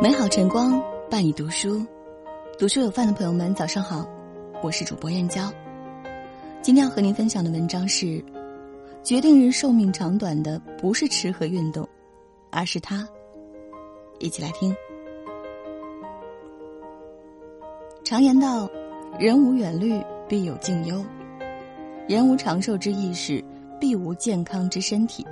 美好晨光伴你读书，读书有饭的朋友们，早上好，我是主播燕娇。今天要和您分享的文章是：决定人寿命长短的不是吃和运动，而是他。一起来听。常言道：“人无远虑，必有近忧；人无长寿之意识，必无健康之身体。”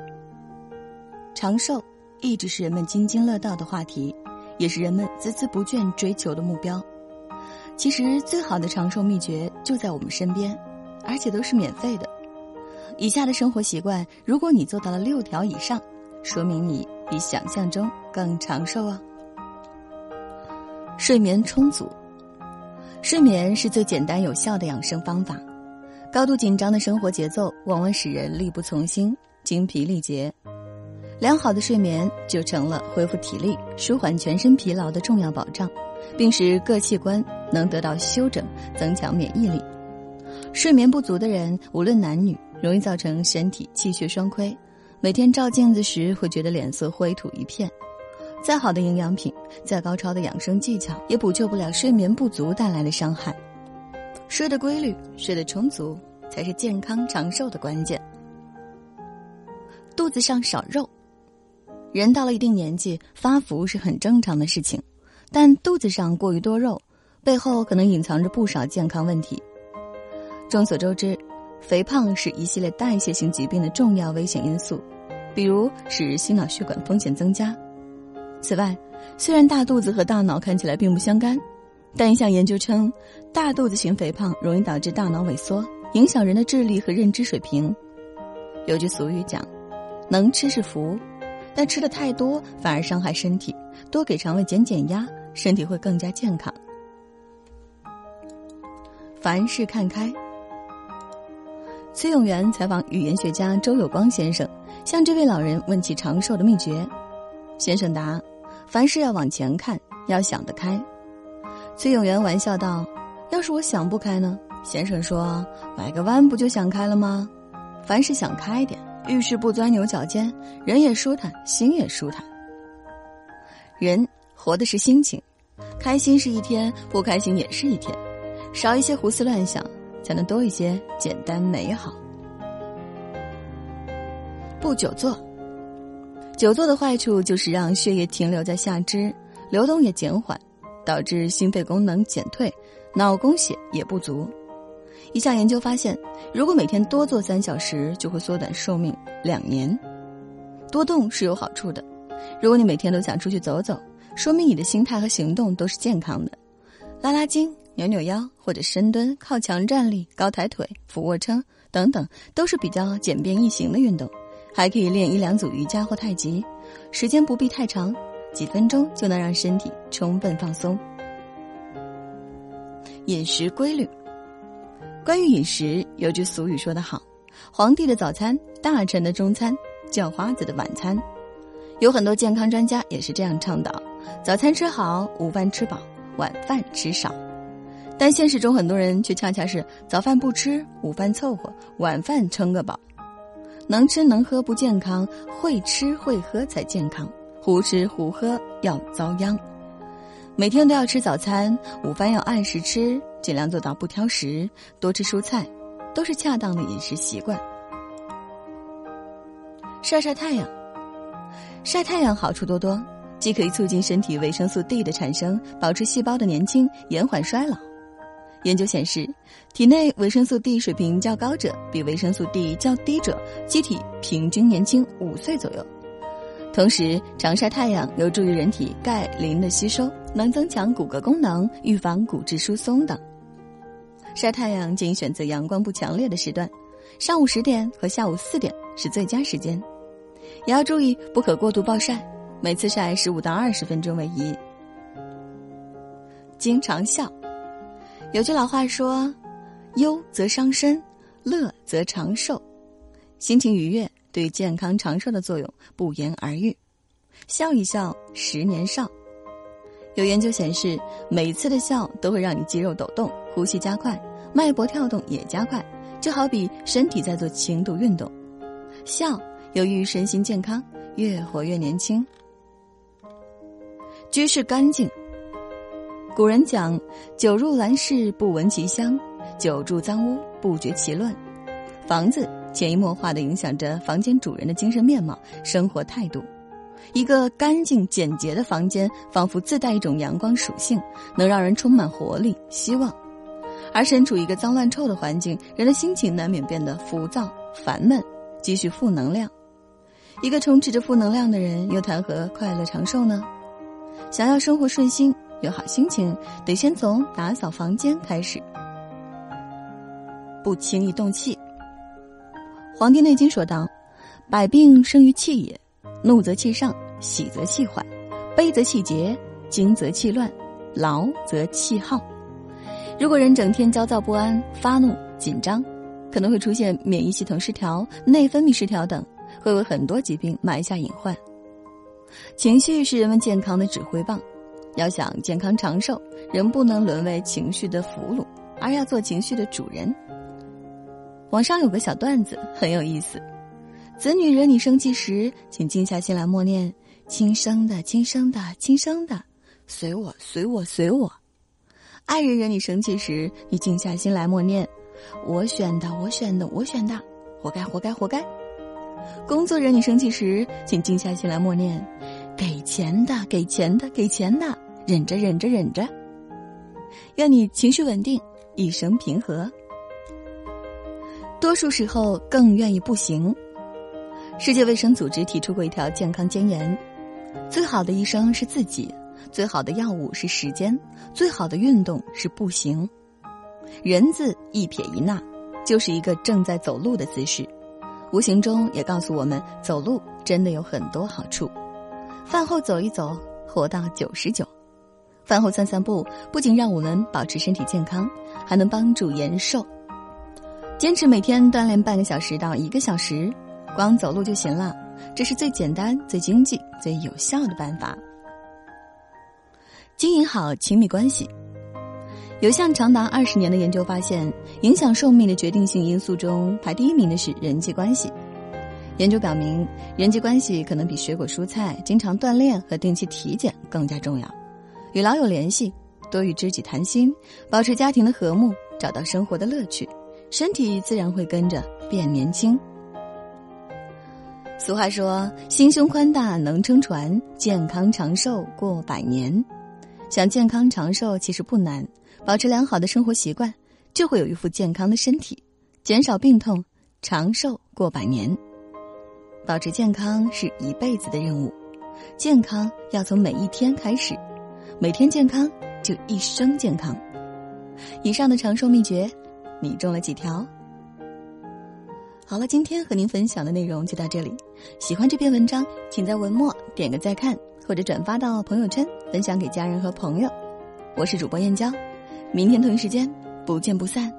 长寿一直是人们津津乐道的话题。也是人们孜孜不倦追求的目标。其实，最好的长寿秘诀就在我们身边，而且都是免费的。以下的生活习惯，如果你做到了六条以上，说明你比想象中更长寿啊！睡眠充足，睡眠是最简单有效的养生方法。高度紧张的生活节奏，往往使人力不从心、精疲力竭。良好的睡眠就成了恢复体力、舒缓全身疲劳的重要保障，并使各器官能得到休整，增强免疫力。睡眠不足的人，无论男女，容易造成身体气血双亏，每天照镜子时会觉得脸色灰土一片。再好的营养品，再高超的养生技巧，也补救不了睡眠不足带来的伤害。睡得规律，睡得充足，才是健康长寿的关键。肚子上少肉。人到了一定年纪，发福是很正常的事情，但肚子上过于多肉，背后可能隐藏着不少健康问题。众所周知，肥胖是一系列代谢性疾病的重要危险因素，比如使心脑血管风险增加。此外，虽然大肚子和大脑看起来并不相干，但一项研究称，大肚子型肥胖容易导致大脑萎缩，影响人的智力和认知水平。有句俗语讲：“能吃是福。”但吃的太多反而伤害身体，多给肠胃减减压，身体会更加健康。凡事看开。崔永元采访语言学家周有光先生，向这位老人问起长寿的秘诀。先生答：凡事要往前看，要想得开。崔永元玩笑道：“要是我想不开呢？”先生说：“拐个弯不就想开了吗？凡事想开点。”遇事不钻牛角尖，人也舒坦，心也舒坦。人活的是心情，开心是一天，不开心也是一天，少一些胡思乱想，才能多一些简单美好。不久坐，久坐的坏处就是让血液停留在下肢，流动也减缓，导致心肺功能减退，脑供血也不足。一项研究发现，如果每天多做三小时，就会缩短寿命两年。多动是有好处的，如果你每天都想出去走走，说明你的心态和行动都是健康的。拉拉筋、扭扭腰或者深蹲、靠墙站立、高抬腿、俯卧撑等等，都是比较简便易行的运动。还可以练一两组瑜伽或太极，时间不必太长，几分钟就能让身体充分放松。饮食规律。关于饮食，有句俗语说得好：“皇帝的早餐，大臣的中餐，叫花子的晚餐。”有很多健康专家也是这样倡导：早餐吃好，午饭吃饱，晚饭吃少。但现实中，很多人却恰恰是早饭不吃，午饭凑合，晚饭撑个饱。能吃能喝不健康，会吃会喝才健康。胡吃胡喝要遭殃。每天都要吃早餐，午饭要按时吃。尽量做到不挑食，多吃蔬菜，都是恰当的饮食习惯。晒晒太阳，晒太阳好处多多，既可以促进身体维生素 D 的产生，保持细胞的年轻，延缓衰老。研究显示，体内维生素 D 水平较高者，比维生素 D 较低者，机体平均年轻五岁左右。同时，常晒太阳有助于人体钙、磷的吸收，能增强骨骼功能，预防骨质疏松等。晒太阳仅选择阳光不强烈的时段，上午十点和下午四点是最佳时间，也要注意不可过度暴晒，每次晒十五到二十分钟为宜。经常笑，有句老话说：“忧则伤身，乐则长寿。”心情愉悦对健康长寿的作用不言而喻，笑一笑，十年少。有研究显示，每次的笑都会让你肌肉抖动，呼吸加快，脉搏跳动也加快，就好比身体在做轻度运动。笑有益于身心健康，越活越年轻。居室干净。古人讲：“久入兰室，不闻其香；久住脏屋，不觉其乱。”房子潜移默化的影响着房间主人的精神面貌、生活态度。一个干净简洁的房间，仿佛自带一种阳光属性，能让人充满活力、希望。而身处一个脏乱臭的环境，人的心情难免变得浮躁、烦闷，积蓄负能量。一个充斥着负能量的人，又谈何快乐长寿呢？想要生活顺心。有好心情，得先从打扫房间开始。不轻易动气。《黄帝内经》说道：“百病生于气也，怒则气上，喜则气缓，悲则气结，惊则气乱，劳则气耗。”如果人整天焦躁不安、发怒、紧张，可能会出现免疫系统失调、内分泌失调等，会为很多疾病埋下隐患。情绪是人们健康的指挥棒。要想健康长寿，人不能沦为情绪的俘虏，而要做情绪的主人。网上有个小段子很有意思：子女惹你生气时，请静下心来默念“亲生的，亲生的，亲生的，随我，随我，随我”；爱人惹你生气时，你静下心来默念“我选的，我选的，我选的，活该，活该，活该”；工作惹你生气时，请静下心来默念“给钱的，给钱的，给钱的”。忍着，忍着，忍着。愿你情绪稳定，一生平和。多数时候更愿意步行。世界卫生组织提出过一条健康箴言：最好的医生是自己，最好的药物是时间，最好的运动是步行。人字一撇一捺，就是一个正在走路的姿势，无形中也告诉我们，走路真的有很多好处。饭后走一走，活到九十九。饭后散散步，不仅让我们保持身体健康，还能帮助延寿。坚持每天锻炼半个小时到一个小时，光走路就行了。这是最简单、最经济、最有效的办法。经营好亲密关系，有项长达二十年的研究发现，影响寿命的决定性因素中排第一名的是人际关系。研究表明，人际关系可能比水果蔬菜、经常锻炼和定期体检更加重要。与老友联系，多与知己谈心，保持家庭的和睦，找到生活的乐趣，身体自然会跟着变年轻。俗话说：“心胸宽大能撑船，健康长寿过百年。”想健康长寿其实不难，保持良好的生活习惯，就会有一副健康的身体，减少病痛，长寿过百年。保持健康是一辈子的任务，健康要从每一天开始。每天健康，就一生健康。以上的长寿秘诀，你中了几条？好了，今天和您分享的内容就到这里。喜欢这篇文章，请在文末点个再看，或者转发到朋友圈，分享给家人和朋友。我是主播燕娇，明天同一时间不见不散。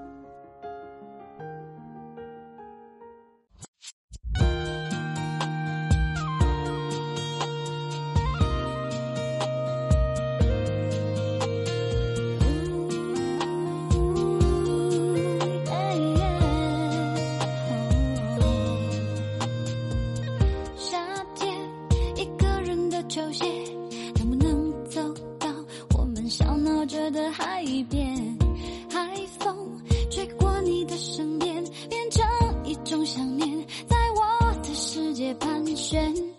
着的海边海风吹过你的身边变成一种想念在我的世界盘旋。